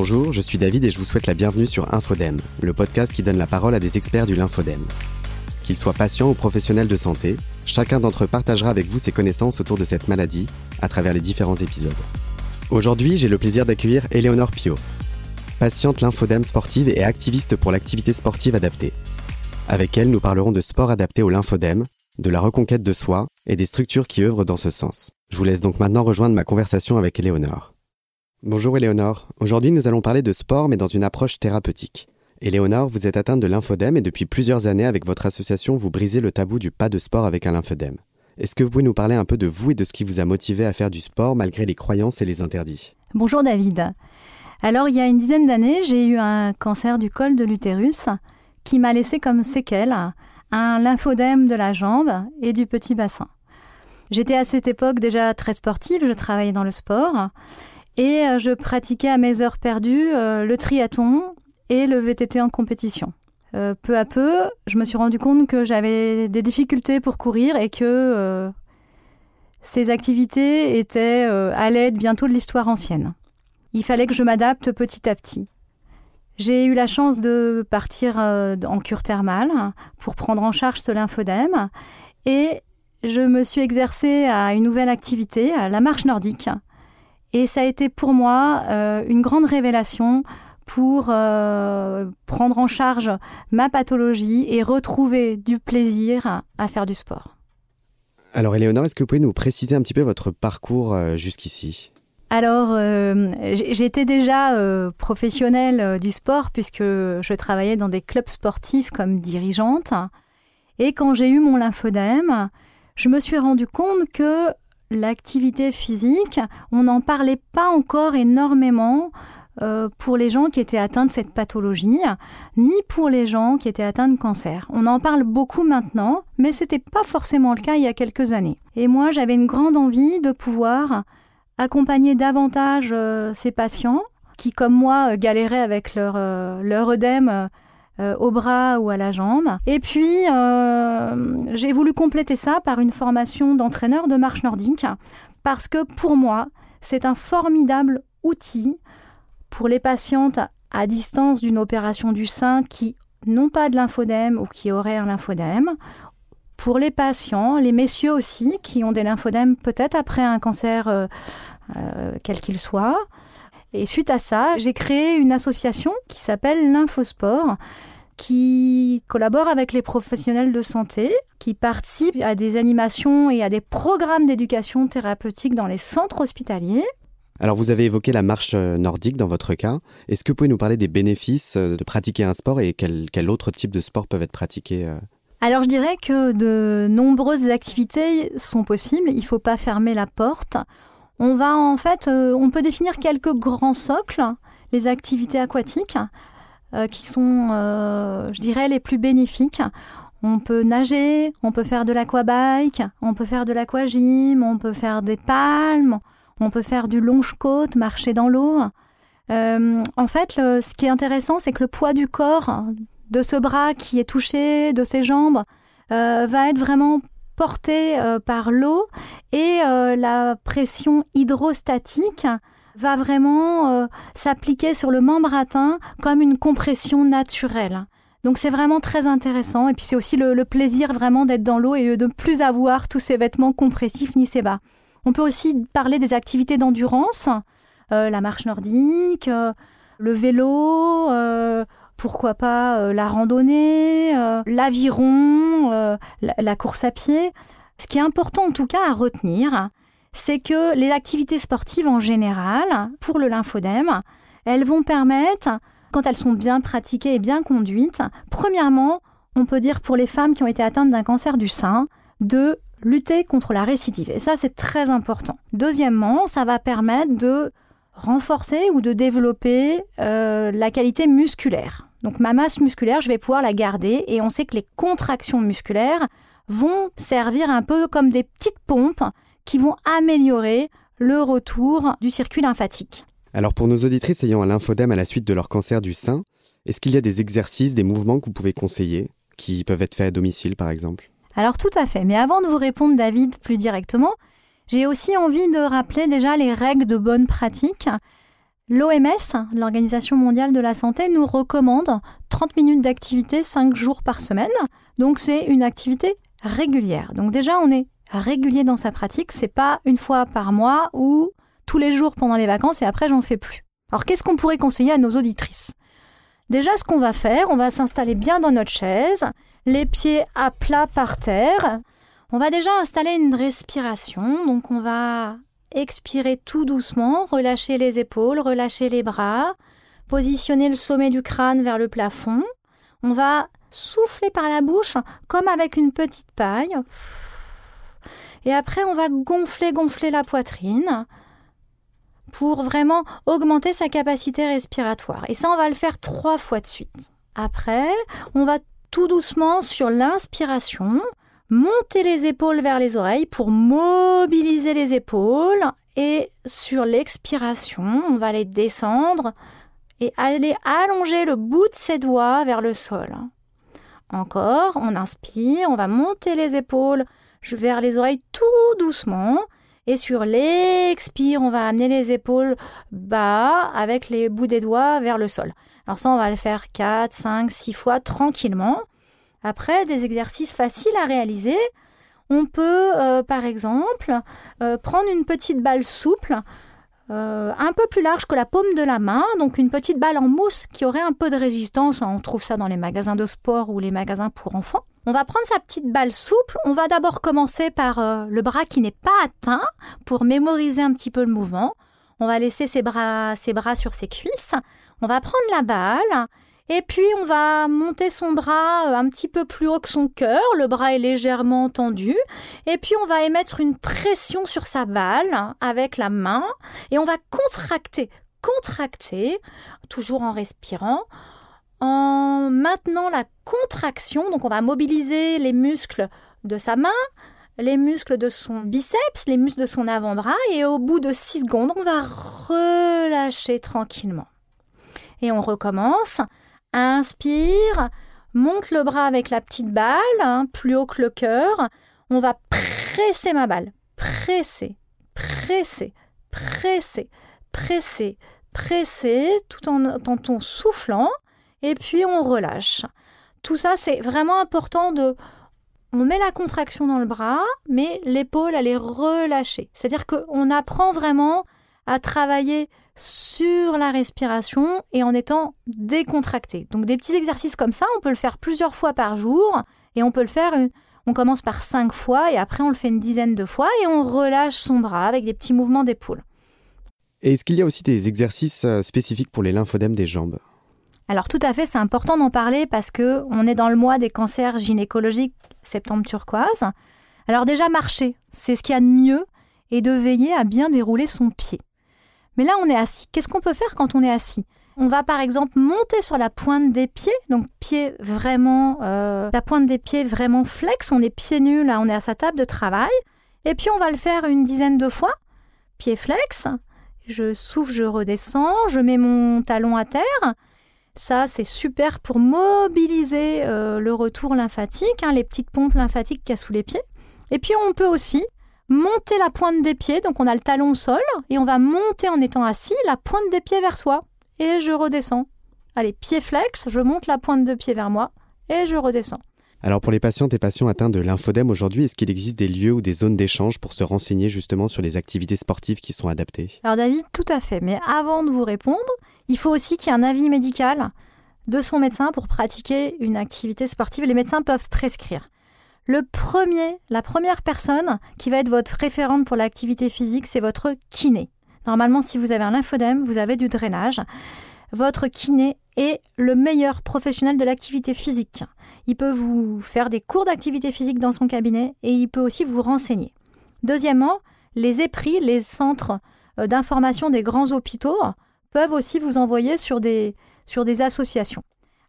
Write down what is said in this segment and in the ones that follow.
Bonjour, je suis David et je vous souhaite la bienvenue sur Infodème, le podcast qui donne la parole à des experts du lymphodème. Qu'ils soient patients ou professionnels de santé, chacun d'entre eux partagera avec vous ses connaissances autour de cette maladie à travers les différents épisodes. Aujourd'hui, j'ai le plaisir d'accueillir Éléonore Pio, patiente lymphodème sportive et activiste pour l'activité sportive adaptée. Avec elle, nous parlerons de sport adapté au lymphodème, de la reconquête de soi et des structures qui œuvrent dans ce sens. Je vous laisse donc maintenant rejoindre ma conversation avec Éléonore. Bonjour Éléonore. Aujourd'hui, nous allons parler de sport mais dans une approche thérapeutique. Éléonore, vous êtes atteinte de lymphodème et depuis plusieurs années, avec votre association, vous brisez le tabou du pas de sport avec un lymphodème. Est-ce que vous pouvez nous parler un peu de vous et de ce qui vous a motivé à faire du sport malgré les croyances et les interdits? Bonjour David. Alors, il y a une dizaine d'années, j'ai eu un cancer du col de l'utérus qui m'a laissé comme séquelle un lymphodème de la jambe et du petit bassin. J'étais à cette époque déjà très sportive, je travaillais dans le sport et euh, je pratiquais à mes heures perdues euh, le triathlon et le VTT en compétition. Euh, peu à peu, je me suis rendu compte que j'avais des difficultés pour courir et que ces activités étaient à l'aide bientôt de l'histoire ancienne. Il fallait que je m'adapte petit à petit. J'ai eu la chance de partir en cure thermale pour prendre en charge ce lymphodème et je me suis exercée à une nouvelle activité, à la marche nordique. Et ça a été pour moi euh, une grande révélation pour euh, prendre en charge ma pathologie et retrouver du plaisir à faire du sport. Alors Éléonore, est-ce que vous pouvez nous préciser un petit peu votre parcours euh, jusqu'ici? Alors, j'étais déjà professionnelle du sport puisque je travaillais dans des clubs sportifs comme dirigeante. Et quand j'ai eu mon lymphodème, je me suis rendu compte que l'activité physique, on n'en parlait pas encore énormément euh, pour les gens qui étaient atteints de cette pathologie, ni pour les gens qui étaient atteints de cancer. On en parle beaucoup maintenant, mais ce n'était pas forcément le cas il y a quelques années. Et moi, j'avais une grande envie de pouvoir accompagner davantage euh, ces patients qui, comme moi, galéraient avec leur, euh, leur œdème euh, au bras ou à la jambe. Et puis, euh, j'ai voulu compléter ça par une formation d'entraîneur de marche nordique, parce que pour moi, c'est un formidable outil pour les patientes à distance d'une opération du sein qui n'ont pas de lymphodème ou qui auraient un lymphodème, pour les patients, les messieurs aussi, qui ont des lymphodèmes peut-être après un cancer euh, quel qu'il soit. Et suite à ça, j'ai créé une association qui s'appelle Lymphosport, qui collabore avec les professionnels de santé, qui participe à des animations et à des programmes d'éducation thérapeutique dans les centres hospitaliers. Alors vous avez évoqué la marche euh, nordique dans votre cas. Est-ce que vous pouvez nous parler des bénéfices euh, de pratiquer un sport et quel, quel autre type de sport peuvent être pratiqués euh? alors je dirais que de nombreuses activités sont possibles, il ne faut pas fermer la porte. On va en fait, on peut définir quelques grands socles, les activités aquatiques. Euh, qui sont, euh, je dirais, les plus bénéfiques. On peut nager, on peut faire de l'aquabike, on peut faire de l'aquagym, on peut faire des palmes, on peut faire du longe-côte, marcher dans l'eau. Euh, en fait, ce qui est intéressant, c'est que le poids du corps, de ce bras qui est touché, de ses jambes, va être vraiment porté par l'eau et la pression hydrostatique va vraiment euh, s'appliquer sur le membre atteint comme une compression naturelle. Donc c'est vraiment très intéressant. Et puis c'est aussi le, plaisir vraiment d'être dans l'eau et de ne plus avoir tous ces vêtements compressifs ni ces bas. On peut aussi parler des activités d'endurance, euh, la marche nordique, euh, le vélo, pourquoi pas la randonnée, l'aviron, la course à pied. Ce qui est important en tout cas à retenir, c'est que les activités sportives en général, pour le lymphodème, elles vont permettre, quand elles sont bien pratiquées et bien conduites, premièrement, on peut dire pour les femmes qui ont été atteintes d'un cancer du sein, de lutter contre la récidive. Et ça, c'est très important. Deuxièmement, ça va permettre de renforcer ou de développer euh, la qualité musculaire. Donc ma masse musculaire, je vais pouvoir la garder et on sait que les contractions musculaires vont servir un peu comme des petites pompes qui vont améliorer le retour du circuit lymphatique. Alors pour nos auditrices ayant un lymphodème à la suite de leur cancer du sein, est-ce qu'il y a des exercices, des mouvements que vous pouvez conseiller, qui peuvent être faits à domicile par exemple? Alors tout à fait, mais avant de vous répondre David plus directement, j'ai aussi envie de rappeler déjà les règles de bonne pratique. L'OMS, l'Organisation mondiale de la santé, nous recommande 30 minutes d'activité 5 jours par semaine. Donc c'est une activité régulière. Donc déjà on est régulier dans sa pratique, c'est pas une fois par mois ou tous les jours pendant les vacances et après j'en fais plus. Alors qu'est-ce qu'on pourrait conseiller à nos auditrices? Déjà ce qu'on va faire, on va s'installer bien dans notre chaise, les pieds à plat par terre. On va déjà installer une respiration, donc on va expirer tout doucement, relâcher les épaules, relâcher les bras, positionner le sommet du crâne vers le plafond. On va souffler par la bouche comme avec une petite paille. Et après, on va gonfler, gonfler la poitrine pour vraiment augmenter sa capacité respiratoire. Et ça, on va le faire trois fois de suite. Après, on va tout doucement sur l'inspiration monter les épaules vers les oreilles pour mobiliser les épaules et sur l'expiration, on va les descendre et aller allonger le bout de ses doigts vers le sol. Encore, on inspire, on va monter les épaules vers les oreilles tout doucement. Et sur l'expire, on va amener les épaules bas avec les bouts des doigts vers le sol. Alors ça, on va le faire 4, 5, 6 fois tranquillement. Après, des exercices faciles à réaliser. On peut, euh, par exemple, euh, prendre une petite balle souple, euh, un peu plus large que la paume de la main, donc une petite balle en mousse qui aurait un peu de résistance. On trouve ça dans les magasins de sport ou les magasins pour enfants. On va prendre sa petite balle souple. On va d'abord commencer par le bras qui n'est pas atteint pour mémoriser un petit peu le mouvement. On va laisser ses bras, ses bras sur ses cuisses. On va prendre la balle et puis on va monter son bras euh, un petit peu plus haut que son cœur, le bras est légèrement tendu, et puis on va émettre une pression sur sa balle avec la main, et on va contracter, contracter, toujours en respirant, en maintenant la contraction, donc on va mobiliser les muscles de sa main, les muscles de son biceps, les muscles de son avant-bras, et au bout de 6 secondes, on va relâcher tranquillement. Et on recommence. Inspire, monte le bras avec la petite balle, hein, plus haut que le cœur. On va presser ma balle. Presser, presser, presser, presser, presser, tout en, en soufflant. Et puis on relâche. Tout ça, c'est vraiment important de... On met la contraction dans le bras, mais l'épaule, elle est relâchée. C'est-à-dire qu'on apprend vraiment à travailler sur la respiration et en étant décontracté. Donc des petits exercices comme ça, on peut le faire plusieurs fois par jour et on peut le faire, on commence par cinq fois et après on le fait une dizaine de fois et on relâche son bras avec des petits mouvements d'épaule. Et est-ce qu'il y a aussi des exercices euh, spécifiques pour les lymphodèmes des jambes? Alors tout à fait, c'est important d'en parler parce que on est dans le mois des cancers gynécologiques septembre turquoise. Alors déjà marcher, c'est ce qu'il y a de mieux et de veiller à bien dérouler son pied. Mais là, on est assis. Qu'est-ce qu'on peut faire quand on est assis? On va par exemple monter sur la pointe des pieds, donc pied vraiment, euh, la pointe des pieds vraiment flex, on est pieds nus, là on est à sa table de travail, et puis on va le faire une dizaine de fois, pied flex, je souffle, je redescends, je mets mon talon à terre, ça c'est super pour mobiliser euh, le retour lymphatique, hein, les petites pompes lymphatiques qu'il y a sous les pieds, et puis on peut aussi monter la pointe des pieds, donc on a le talon au sol, et on va monter en étant assis la pointe des pieds vers soi. Et je redescends. Allez, pied flex, je monte la pointe de pied vers moi, et je redescends. Alors pour les patientes et patients atteints de lymphodème aujourd'hui, est-ce qu'il existe des lieux ou des zones d'échange pour se renseigner justement sur les activités sportives qui sont adaptées? Alors David, tout à fait. Mais avant de vous répondre, il faut aussi qu'il y ait un avis médical de son médecin pour pratiquer une activité sportive. Les médecins peuvent prescrire. Le premier, la première personne qui va être votre référente pour l'activité physique, c'est votre kiné. Normalement, si vous avez un lymphodème, vous avez du drainage. Votre kiné est le meilleur professionnel de l'activité physique. Il peut vous faire des cours d'activité physique dans son cabinet et il peut aussi vous renseigner. Deuxièmement, les EPRI, les centres euh, d'information des grands hôpitaux, peuvent aussi vous envoyer sur des, sur des associations.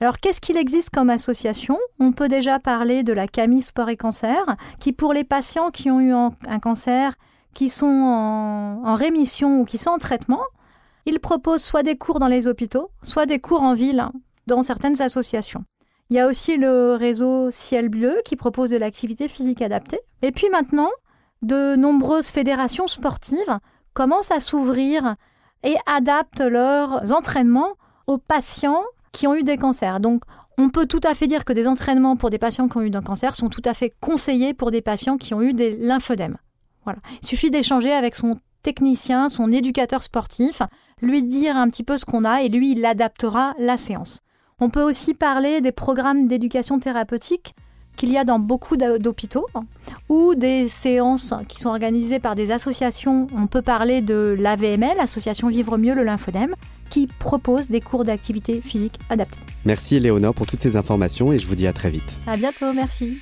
Alors qu'est-ce qu'il existe comme association? On peut déjà parler de la Camille Sport et Cancer, qui pour les patients qui ont eu un cancer, qui sont en, rémission ou qui sont en traitement, il propose soit des cours dans les hôpitaux, soit des cours en ville, dans certaines associations. Il y a aussi le réseau Ciel Bleu qui propose de l'activité physique adaptée. Et puis maintenant, de nombreuses fédérations sportives commencent à s'ouvrir et adaptent leurs entraînements aux patients qui ont eu des cancers. Donc, on peut tout à fait dire que des entraînements pour des patients qui ont eu un cancer sont tout à fait conseillés pour des patients qui ont eu des lymphodèmes. Voilà. Il suffit d'échanger avec son technicien, son éducateur sportif, lui dire un petit peu ce qu'on a et lui, il adaptera la séance. On peut aussi parler des programmes d'éducation thérapeutique qu'il y a dans beaucoup d'hôpitaux ou des séances qui sont organisées par des associations. On peut parler de l'AVML, Association Vivre Mieux le Lymphodème, qui propose des cours d'activité physique adaptés. Merci Léonore pour toutes ces informations et je vous dis à très vite. À bientôt, merci.